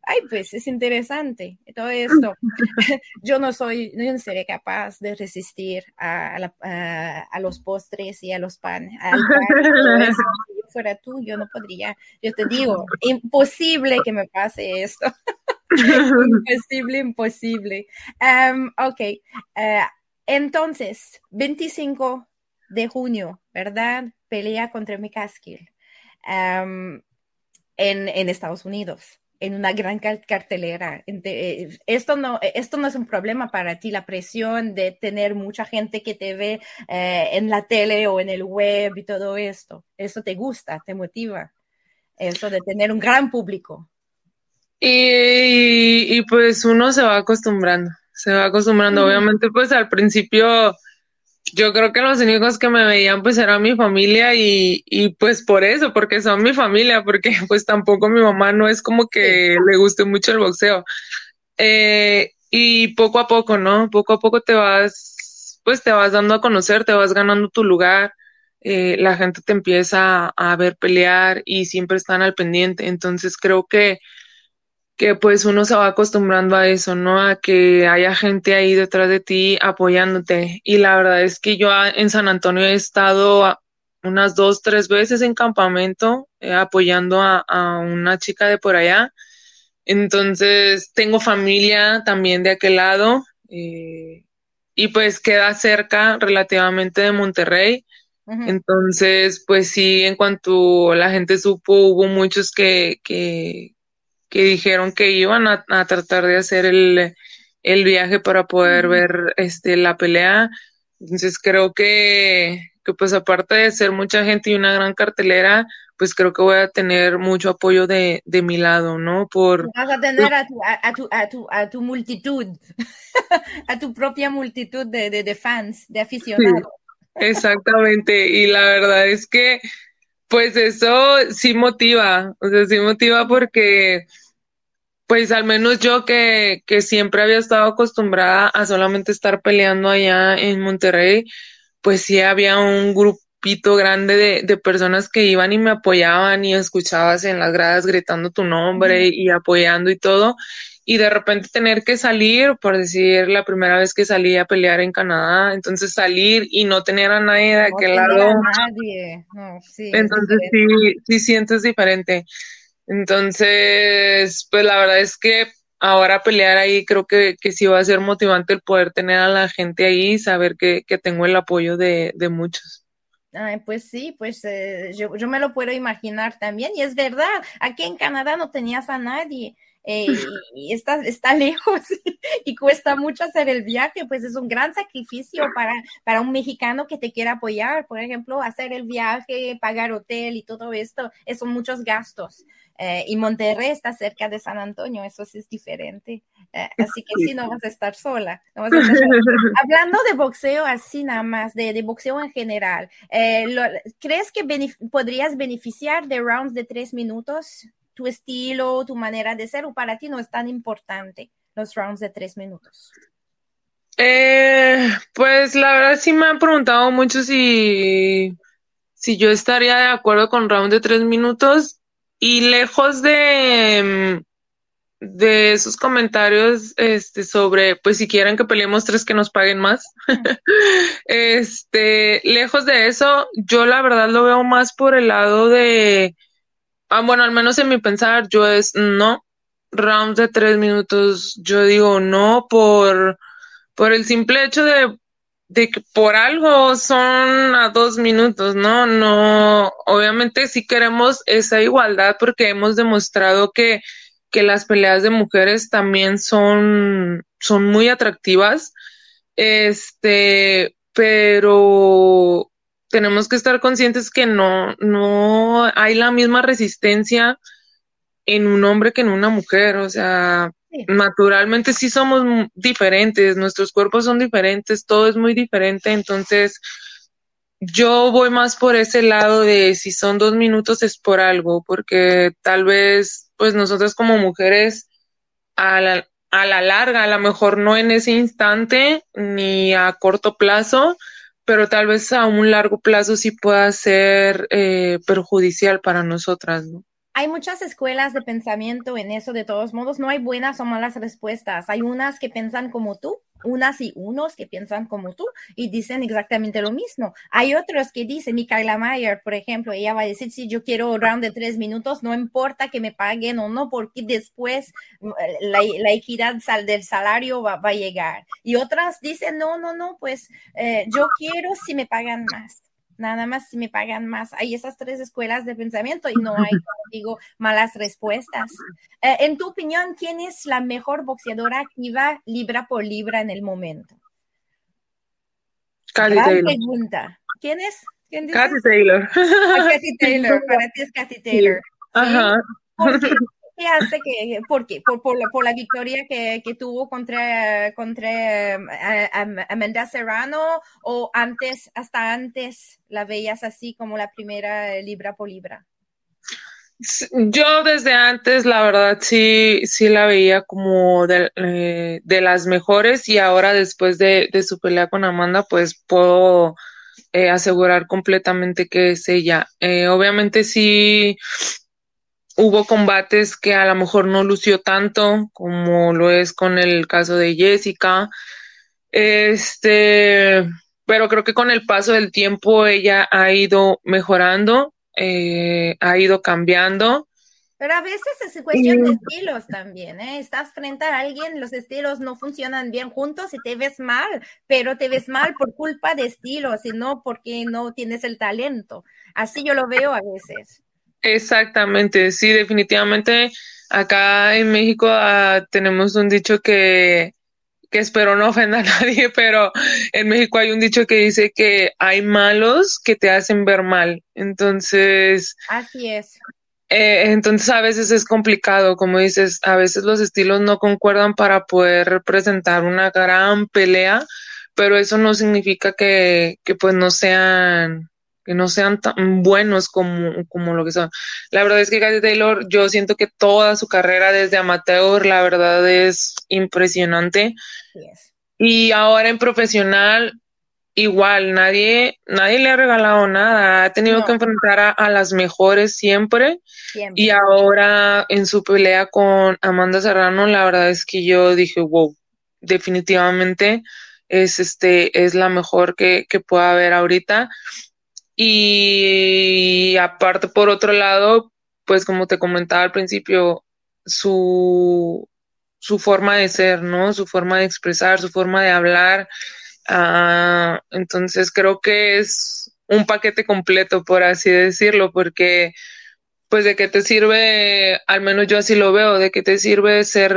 Ay, pues es interesante todo esto. [LAUGHS] [LAUGHS] yo no soy, no seré capaz de resistir a, a, los postres y a los panes. [LAUGHS] si yo fuera tú, yo no podría. Yo te digo, imposible que me pase esto. imposible, imposible. Um, ok, uh, entonces, 25 de junio, ¿verdad? Pelea contra Mikaskil um, en, en Estados Unidos en una gran cartelera. Eh, esto no, esto no es un problema para ti, la presión de tener mucha gente que te ve eh, en la tele o en el web y todo esto. Eso te gusta, te motiva. Eso de tener un gran público. Y, y pues uno se va acostumbrando, se va acostumbrando. Obviamente, pues al principio yo creo que los únicos que me veían pues era mi familia y, y pues por eso, porque son mi familia, porque [LAUGHS] pues tampoco mi mamá no es como que le guste mucho el boxeo. Eh, y poco a poco, ¿no? Poco a poco te vas, pues te vas dando a conocer, te vas ganando tu lugar, eh, la gente te empieza a ver pelear y siempre están al pendiente. Entonces creo que que pues uno se va acostumbrando a eso, ¿no? A que haya gente ahí detrás de ti apoyándote. Y la verdad es que yo en San Antonio he estado unas dos, tres veces en campamento eh, apoyando a, una chica de por allá. Entonces tengo familia también de aquel lado eh, y pues queda cerca relativamente de Monterrey. Entonces, pues sí, en cuanto la gente supo, hubo muchos que, que, que dijeron que iban a, tratar de hacer el, viaje para poder ver este la pelea. Entonces creo que, que pues aparte de ser mucha gente y una gran cartelera, pues creo que voy a tener mucho apoyo de, de mi lado, ¿no? Por, Vas a tener a tu, a, tu, a, tu, a tu multitud, [LAUGHS] a tu propia multitud de, de, fans, de aficionados. exactamente, y la verdad es que pues eso sí motiva, o sea, sí motiva porque pues al menos yo que, que siempre había estado acostumbrada a solamente estar peleando allá en Monterrey, pues sí había un grupito grande de, de personas que iban y me apoyaban y escuchabas en las gradas gritando tu nombre y apoyando y todo. Y de repente tener que salir, por decir la primera vez que salí a pelear en Canadá, entonces salir y no tener a nadie de aquel lado. nadie. entonces sí, sí sientes diferente. Entonces, pues la verdad es que ahora pelear ahí creo que, que sí va a ser motivante el poder tener a la gente ahí y saber que, que tengo el apoyo de, de muchos. Ay, pues sí, pues eh, yo, yo, me lo puedo imaginar también. Y es verdad, aquí en Canadá no tenías a nadie. Eh, y, está, está [LAUGHS] lejos y cuesta mucho hacer el viaje, pues es un gran sacrificio para, para un mexicano que te quiera apoyar. Por ejemplo, hacer el viaje, pagar hotel y todo esto, son muchos gastos. Eh, y Monterrey está cerca de San Antonio, eso sí es diferente. Eh, así que sí, no vas a estar sola. [LAUGHS] Hablando de boxeo así nada más, de, de boxeo en general, eh, ¿crees que podrías beneficiar de rounds de tres minutos? ¿Tu estilo, tu manera de ser o para ti no es tan importante los rounds de tres minutos? pues la verdad sí me han preguntado mucho si, si yo estaría de acuerdo con rounds de tres minutos y lejos de, de esos comentarios este, sobre, pues si quieren que peleemos tres que nos paguen más, [LAUGHS] este, lejos de eso, yo la verdad lo veo más por el lado de, ah, bueno, al menos en mi pensar, yo es no, rounds de tres minutos, yo digo no por, por el simple hecho de de que por algo son a dos minutos, ¿no? No, obviamente sí queremos esa igualdad porque hemos demostrado que, que las peleas de mujeres también son, son muy atractivas. Este, pero tenemos que estar conscientes que no, no hay la misma resistencia en un hombre que en una mujer. O sea, naturalmente sí somos diferentes, nuestros cuerpos son diferentes, todo es muy diferente, entonces yo voy más por ese lado de si son dos minutos es por algo, porque tal vez pues nosotros como mujeres a la, a la larga, a lo mejor no en ese instante ni a corto plazo, pero tal vez a un largo plazo sí pueda ser eh, perjudicial para nosotras, ¿no? hay muchas escuelas de pensamiento en eso, de todos modos, no hay buenas o malas respuestas. Hay unas que piensan como tú, unas y unos que piensan como tú y dicen exactamente lo mismo. Hay otros que dicen, Micaela Mayer, por ejemplo, ella va a decir, si yo quiero round de tres minutos, no importa que me paguen o no, porque después mm, la, equidad del salario va, a llegar. Y otras dicen, no, no, no, pues eh, yo quiero si me pagan más nada más si me pagan más. Hay esas tres escuelas de pensamiento y no hay, como digo, malas respuestas. Eh, en tu opinión, ¿quién es la mejor boxeadora activa libra por libra en el momento? Cathy Taylor. pregunta. ¿Quién es? ¿Quién Cathy Taylor. Ah, Cathy [LAUGHS] Taylor, para ti es Cathy Taylor. Ajá. ¿Qué [LAUGHS] hace que, por qué? Por, por, la, por la victoria que, que, tuvo contra, contra eh, Amanda Serrano o antes, hasta antes la veías así como la primera libra por libra? Yo desde antes, la verdad, sí, sí la veía como de, eh, de las mejores y ahora después de, de, su pelea con Amanda, pues puedo eh, asegurar completamente que es ella. Eh, obviamente sí hubo combates que a lo mejor no lució tanto como lo es con el caso de Jessica. Este, pero creo que con el paso del tiempo ella ha ido mejorando, eh, ha ido cambiando. Pero a veces es cuestión de estilos también, ¿eh? Estás frente a alguien, los estilos no funcionan bien juntos y te ves mal, pero te ves mal por culpa de estilos y no porque no tienes el talento. Así yo lo veo a veces. Exactamente, sí, definitivamente. Acá en México ah, tenemos un dicho que, que espero no ofenda a [LAUGHS] nadie, pero en México hay un dicho que dice que hay malos que te hacen ver mal. Entonces. Así es. Eh, entonces a veces es complicado, como dices, a veces los estilos no concuerdan para poder representar una gran pelea, pero eso no significa que, que pues no sean que no sean tan buenos como, como lo que son. La verdad es que Cathy Taylor, yo siento que toda su carrera desde amateur, la verdad es impresionante. Y ahora en profesional, igual, nadie, nadie le ha regalado nada, ha tenido que enfrentar a, las mejores siempre. Y ahora en su pelea con Amanda Serrano, la verdad es que yo dije, wow, definitivamente es este, es la mejor que, que pueda haber ahorita. Y aparte, por otro lado, pues como te comentaba al principio, su, su forma de ser, ¿no? Su forma de expresar, su forma de hablar. Ah, entonces creo que es un paquete completo, por así decirlo, porque pues de qué te sirve, al menos yo así lo veo, de qué te sirve ser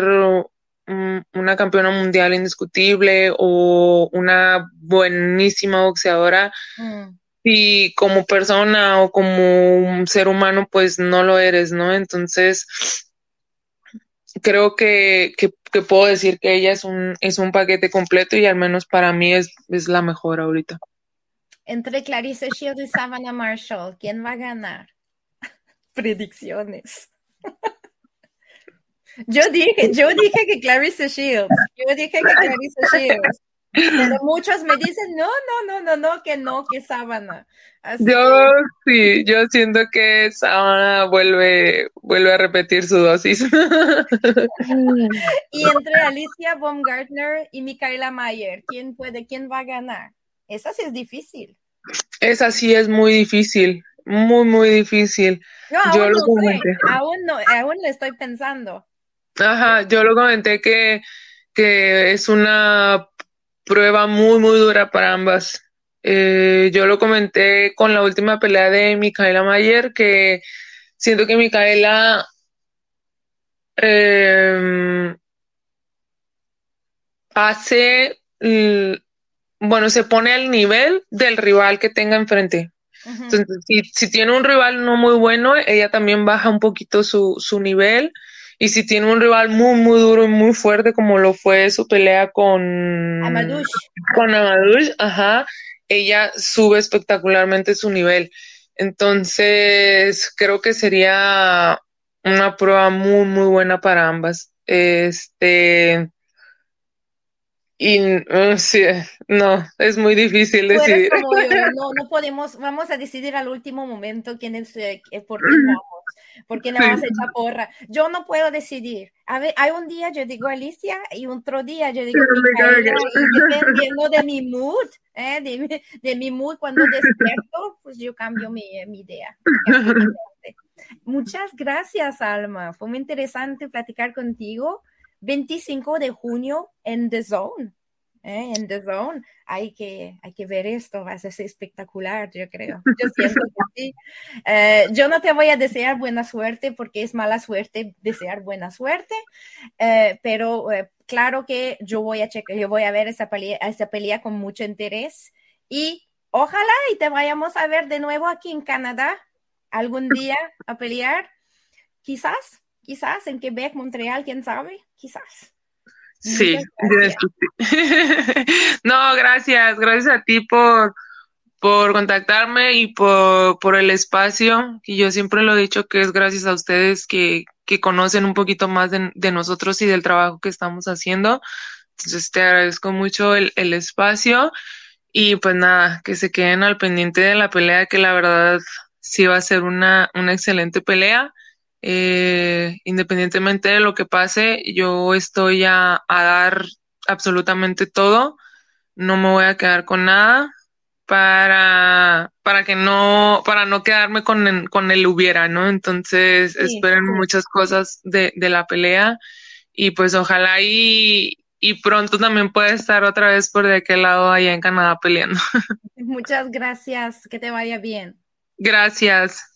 una campeona mundial indiscutible o una buenísima boxeadora mm si como persona o como un ser humano pues no lo eres, ¿no? Entonces, creo que, que, puedo decir que ella es un, es un paquete completo y al menos para mí es, es la mejor ahorita. Entre Clarice Shields y Savannah Marshall, ¿quién va a ganar? [LAUGHS] Predicciones. [LAUGHS] yo dije, yo dije que Clarice Shields. Yo dije que Clarice Shields. Pero muchos me dicen, no, no, no, no, no, que no, que sábana. yo sí, yo siento que sábana vuelve, vuelve a repetir su dosis. y entre Alicia Baumgartner y Micaela Mayer, ¿quién puede, quién va a ganar? Esa sí es difícil. Esa sí es muy difícil, muy, muy difícil. No, yo lo comenté. Aún no, aún le estoy pensando. Ajá, yo lo comenté que, que es una prueba muy, muy dura para ambas. Eh, yo lo comenté con la última pelea de Micaela Mayer, que siento que Micaela em, hace, bueno, se pone al nivel del rival que tenga enfrente. Entonces, si, si, tiene un rival no muy bueno, ella también baja un poquito su, su nivel y si tiene un rival muy, muy duro y muy fuerte, como lo fue su pelea con Amadush, con ajá, ella sube espectacularmente su nivel. Entonces, creo que sería una prueba muy, muy buena para ambas. Este. y uh, sí, no, es muy difícil decidir. no, no podemos, vamos a decidir al último momento quién es, eh, por qué [CLEARS THROAT] vamos, por qué no vas a echar porra. Yo no puedo decidir. A ver, hay un día yo digo Alicia y otro día yo digo Micaela, y dependiendo de mi mood, ¿eh? de, de, mi mood cuando despierto, pues yo cambio mi, mi idea. Muchas gracias, Alma. Fue muy interesante platicar contigo. 25 de junio en The Zone. ¿Eh? En The Zone. Hay que, hay que ver esto, va a ser espectacular, yo creo. [LAUGHS] Yo siento que sí. Eh, yo no te voy a desear buena suerte porque es mala suerte desear buena suerte, eh, pero claro que yo voy a checar, yo voy a ver esa pelea, esa pelea con mucho interés y ojalá y te vayamos a ver de nuevo aquí en Canadá algún [LAUGHS] día a pelear, quizás quizás en Quebec, Montreal, quién sabe, quizás. Sí, [LAUGHS] no, gracias, gracias a ti por, por contactarme y por, por el espacio. Y yo siempre lo he dicho que es gracias a ustedes que, que conocen un poquito más de, de, nosotros y del trabajo que estamos haciendo. Entonces te agradezco mucho el, el espacio y pues nada, que se queden al pendiente de la pelea, que la verdad sí va a ser una, una excelente pelea eh, independientemente de lo que pase, yo estoy a, dar absolutamente todo, no me voy a quedar con nada para, para que no, para no quedarme con, el, con el hubiera, ¿no? Entonces, esperen muchas cosas de, de la pelea y pues ojalá y, y pronto también pueda estar otra vez por de aquel lado allá en Canadá peleando. [LAUGHS] Muchas gracias, que te vaya bien. Gracias.